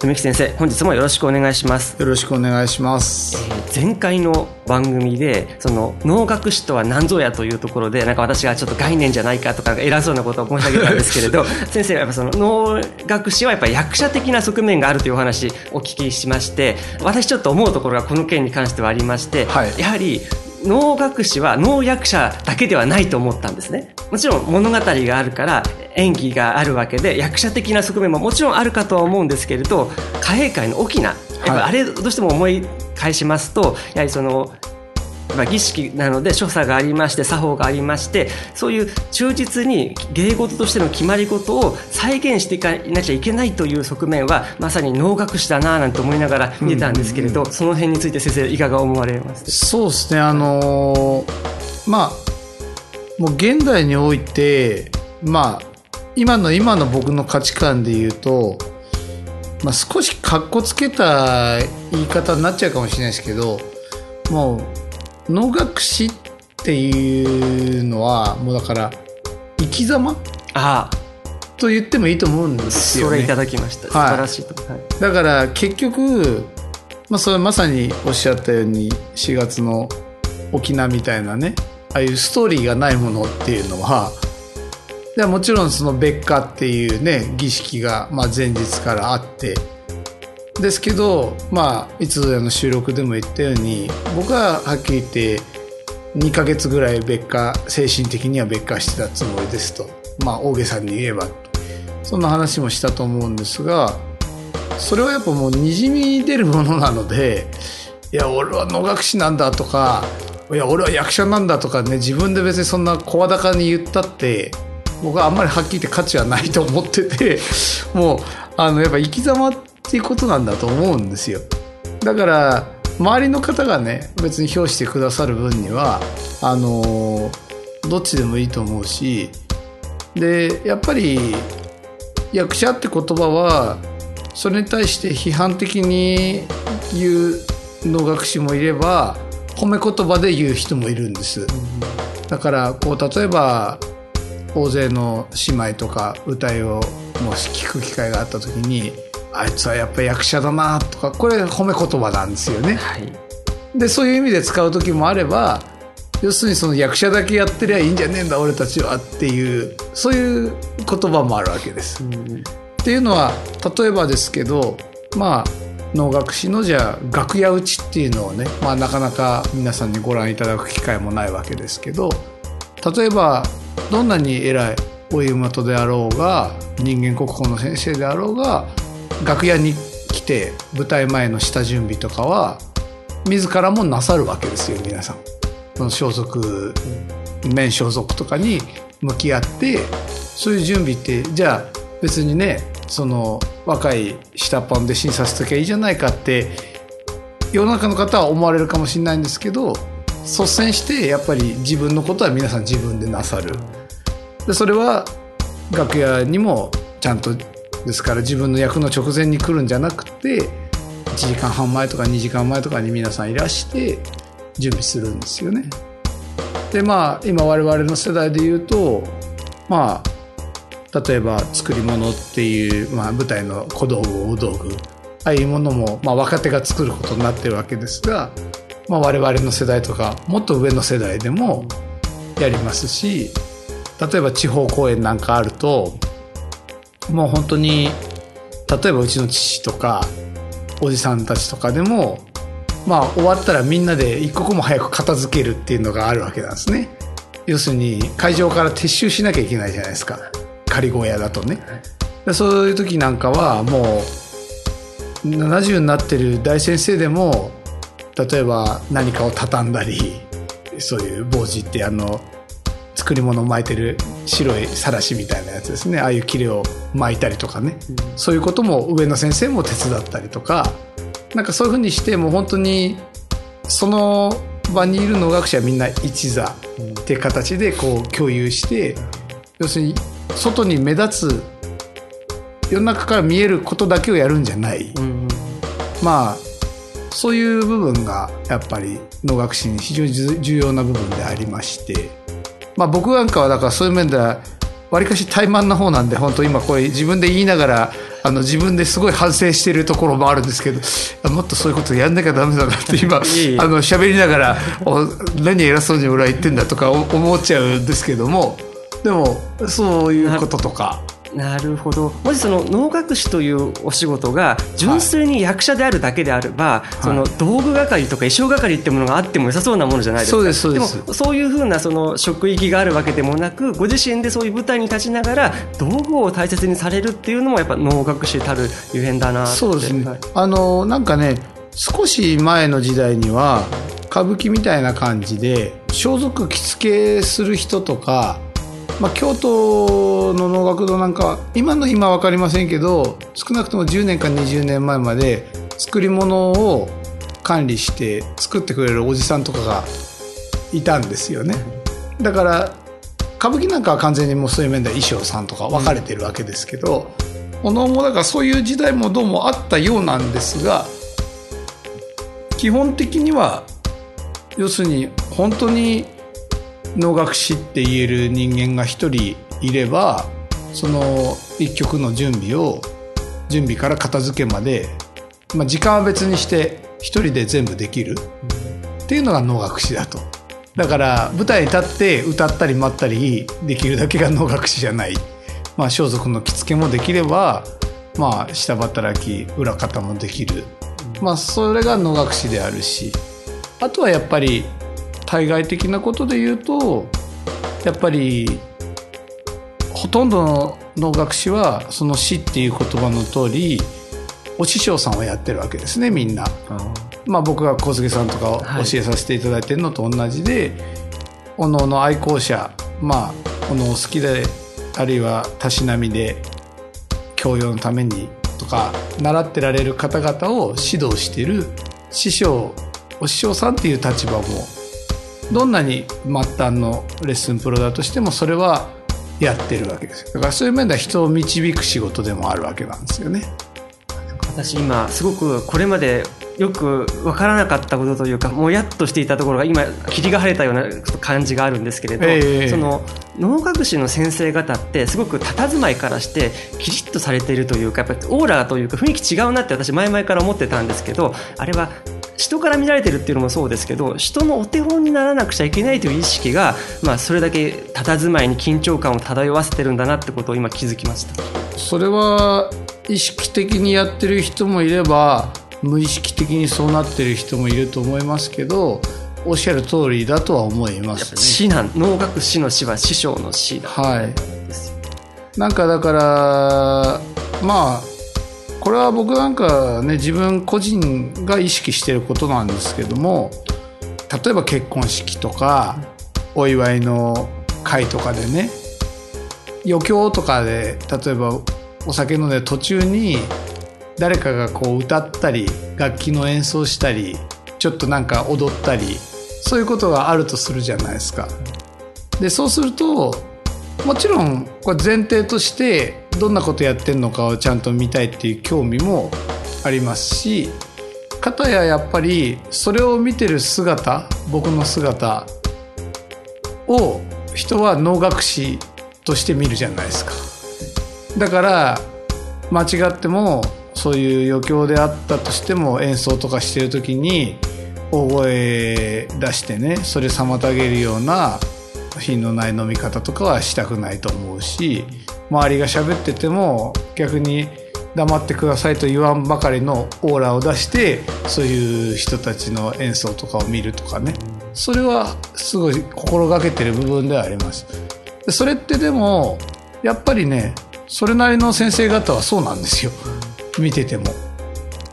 文幸先生本日もよろしくお願いします。よろしくお願いします、えー前回の番組でその能楽師とは何ぞやというところでなんか私がちょっと概念じゃないかとか偉そうなことを申し上げたんですけれど 先生はやっぱその能楽師はやっぱり役者的な側面があるというお話お聞きしまして私ちょっと思うところがこの件に関してはありまして、はい。やはり能楽師は能役者だけではないと思ったんですね。もちろん物語があるから演技があるわけで役者的な側面ももちろんあるかとは思うんですけれど貨幣界の大きなやっぱあれどうしても思い返しますとやはりそのまあ、儀式なので所作がありまして作法がありましてそういう忠実に芸事としての決まり事を再現していかなきゃいけないという側面はまさに能楽師だななんて思いながら見てたんですけれど、その辺について先生いかが思われます？そうですね。あのーまあもう現代においてまあ今の今の僕の価値観で言うと、まあ、少しかっこつけた言い方になっちゃうかもしれないですけどもう能楽師っていうのはもうだから生き様ああ。と言ってもいいと思うんですよね。それいただきました、はい。素晴らしいと、はいだから結局、まあ、それまさにおっしゃったように4月の沖縄みたいなねああいうストーリーがないものっていうのはでもちろんその別火っていうね儀式がまあ前日からあって。ですけどまあいつぞやの収録でも言ったように僕ははっきり言って2ヶ月ぐらい別火精神的には別火してたつもりですと。まあ大げさに言えば。そんな話もしたと思うんですがそれはやっぱもうにじみ出るものなのでいや俺は能楽師なんだとかいや俺は役者なんだとかね自分で別にそんな声高に言ったって僕はあんまりはっきり言って価値はないと思ってて もうあのやっぱ生き様っていうことなんだと思うんですよ。だから周りの方がね別に評してくださる分にはあのどっちでもいいと思うしでやっぱり役者って言葉はそれに対して批判的に言う能楽師もいれば褒め言葉で言う人もいるんです。だからこう例えば大勢の姉妹とか歌いをもし聞く機会があった時にあいつはやっぱ役者だなとかこれ褒め言葉なんですよね。はい。でそういう意味で使う時もあれば要するにその役者だけやってりゃいいんじゃねえんだ俺たちはっていうそういう言葉もあるわけです。っていうのは例えばですけどまあ能楽師のじゃあ楽屋打ちっていうのをね、まあ、なかなか皆さんにご覧いただく機会もないわけですけど例えばどんなに偉いお湯元であろうが人間国宝の先生であろうが楽屋に来て舞台前の下準備とかは自らもなさるわけですよ皆さん。その装束面装束とかに向き合ってそういう準備ってじゃあ別にねその若い下っ端で審査しときゃいいじゃないかって世の中の方は思われるかもしれないんですけど率先してやっぱり自分のことは皆さん自分でなさるでそれは楽屋にもちゃんとですから自分の役の直前に来るんじゃなくて1時間半前とか2時間前とかに皆さんいらして準備するんですよね。でまあ今我々の世代で言うとまあ例えば作り物っていう、まあ、舞台の小道具大道具ああいうものも、まあ、若手が作ることになってるわけですが、まあ、我々の世代とかもっと上の世代でもやりますし例えば地方公演なんかあるともう本当に例えばうちの父とかおじさんたちとかでもまあ終わったらみんなで一刻も早く片付けるっていうのがあるわけなんですね。要するに会場から撤収しなきゃいけないじゃないですか。仮小屋だとね。でそういう時なんかはもう70になってる大先生でも例えば何かを畳んだりそういう帽子ってあの作り物を巻いてる白いさらしみたいなやつですね。ああいう切れを巻いたりとかね、うん、そういうことも上の先生も手伝ったりとか。なんかそういうふうにしてもう本当にその場にいる能楽師はみんな一座って形でこう共有して要するに外に目立つ世の中から見えることだけをやるんじゃない、うん、まあそういう部分がやっぱり能楽師に非常に重要な部分でありまして、まあ、僕なんかはだからそういう面ではわりかし怠慢な方なんで本当今これ自分で言いながらあの自分ですごい反省しているところもあるんですけど もっとそういうことやんなきゃダメだなって今 あの喋りながら何偉そうに俺は言ってんだとか思っちゃうんですけどもでもそういうこととか。なるほど。もしその能楽師というお仕事が純粋に役者であるだけであれば、はい、その道具係とか衣装係ってものがあっても良さそうなものじゃないですか。そうですそうです。でもそういうふうなその職域があるわけでもなくご自身でそういう舞台に立ちながら道具を大切にされるっていうのもやっぱ能楽師たるゆえんだなそうですね、はい、あのなんかね少し前の時代には歌舞伎みたいな感じで装束着付けする人とかまあ、京都の能楽堂なんか今の今分かりませんけど少なくとも10年か20年前まで作り物を管理して作ってくれるおじさんとかがいたんですよね。だから歌舞伎なんかは完全にもうそういう面では衣装さんとか分かれてるわけですけど、お能もだからそういう時代もどうもあったようなんですが基本的には要するに本当に能楽師って言える人間が一人いればその一曲の準備を準備から片付けまで、まあ、時間は別にして一人で全部できるっていうのが能楽師だと。だから舞台に立って歌ったり待ったりできるだけが能楽師じゃない。まあ、装束の着付けもできれば、まあ、下働き裏方もできる。まあ、それが能楽師であるしあとはやっぱり対外的なことで言うとやっぱりほとんどの能楽師はその師っていう言葉の通りお師匠さんをやってるわけですねみんな。まあ僕が小菅さんとかを教えさせていただいてるのと同じで、はい、おのおの愛好者まあおの好きであるいはたしなみで教養のためにとか習ってられる方々を指導している師匠お師匠さんっていう立場もどんなに末端のレッスンプロだとしてもそれはやってるわけですだからそういう面では人を導く仕事でもあるわけなんですよね。私今すごくこれまでよく分からなかったことというかもやっとしていたところが今霧が晴れたような感じがあるんですけれど、えー、その能楽師の先生方ってすごく佇まいからしてキリッとされているというかやっぱりオーラというか雰囲気違うなって私前々から思ってたんですけどあれは人から見られてるっていうのもそうですけど人のお手本にならなくちゃいけないという意識が、まあ、それだけ佇まいに緊張感を漂わせてるんだなってことを今気づきました。それは意識的にやってる人もいれば無意識的にそうなってる人もいると思いますけどおっしゃる通りだとは思います、ね、師なん能楽師の師は師匠の師だはい。なんかだからまあこれは僕なんかね自分個人が意識してることなんですけども例えば結婚式とかお祝いの会とかでね余興とかで例えばお酒飲んで途中に誰かがこう歌ったり楽器の演奏したりちょっとなんか踊ったりそういうことがあるとするじゃないですか。でそうするともちろんこれ前提としてどんなことやってんのかをちゃんと見たいっていう興味もありますし片ややっぱりそれを見てる姿僕の姿を人は能楽師として見るじゃないですか。だから間違ってもそういう余興であったとしても演奏とかしてる時に大声出してねそれ妨げるような品のない飲み方とかはしたくないと思うし周りが喋ってても逆に黙ってくださいと言わんばかりのオーラを出してそういう人たちの演奏とかを見るとかね。それはすごい心がけてる部分ではあります。それってでもやっぱりねそれなりの先生方はそうなんですよ。見てても。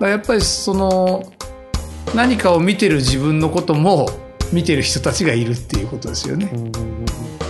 やっぱりその何かを見てる自分のことも見てる人たちがいるっていうことですよね。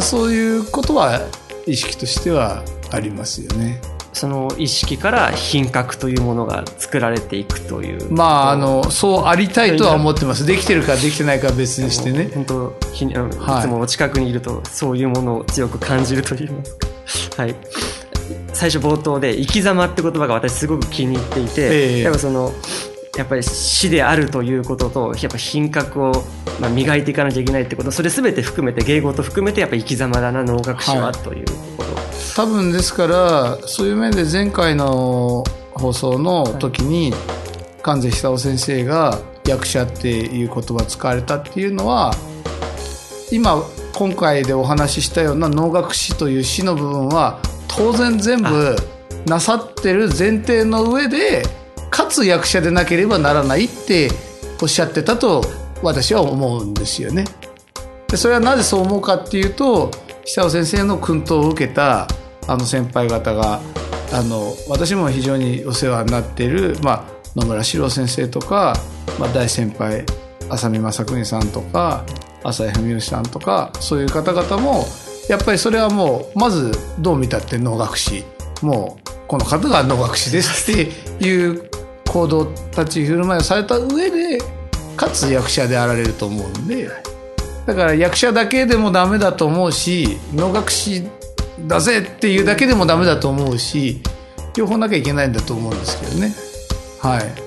そういうことは意識としてはありますよね。その意識から品格というものが作られていくという。まああのそうありたいとは思ってます。できてるかできてないかは別にしてね。本当ひい。つも近くにいるとそういうものを強く感じるといいますか。はい。最初冒頭で「生き様」って言葉が私すごく気に入っていて、えー、やっぱそのやっぱり死であるということとやっぱ品格を、まあ、磨いていかなきゃいけないってことそれ全て含めて芸語と含めてやっぱ生き様だな能楽師は、というところ多分ですからそういう面で前回の放送の時に、はい、関西久夫先生が役者っていう言葉使われたっていうのは今今回でお話ししたような能楽師という詩の部分は当然全部なさってる前提の上でかつ役者でなければならないっておっしゃってたと私は思うんですよね。でそれはなぜそう思うかっていうと久尾先生の薫陶を受けたあの先輩方があの私も非常にお世話になっている、まあ、野村史郎先生とか、まあ、大先輩浅見正邦さんとか浅井文義さんとかそういう方々もやっぱりそれはもうまずどう見たって能楽師もうこの方が能楽師ですっていう行動立ち振る舞いをされた上でかつ役者であられると思うんでだから役者だけでもダメだと思うし能楽師だぜっていうだけでもダメだと思うし両方なきゃいけないんだと思うんですけどねはい。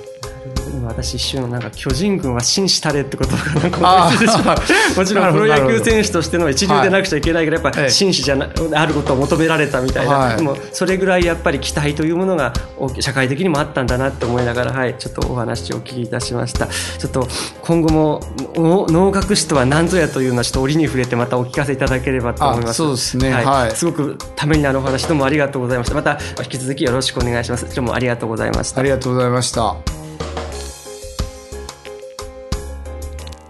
今私一瞬なんか巨人軍は紳士たれってことがなんか思いついてしまう。もちろんプロ野球選手としての一流でなくちゃいけないけど、やっぱ紳士じゃなあることを求められたみたいな、はい、でもそれぐらいやっぱり期待というものが社会的にもあったんだなって思いながら、はい、ちょっとお話をお聞きいたしました。ちょっと今後も能楽師とは何ぞやというのはちょっと折に触れてまたお聞かせいただければと思います。そうですね、はい、はい、すごくためになるお話どうもありがとうございました。また引き続きよろしくお願いします。今日もありがとうございました。ありがとうございました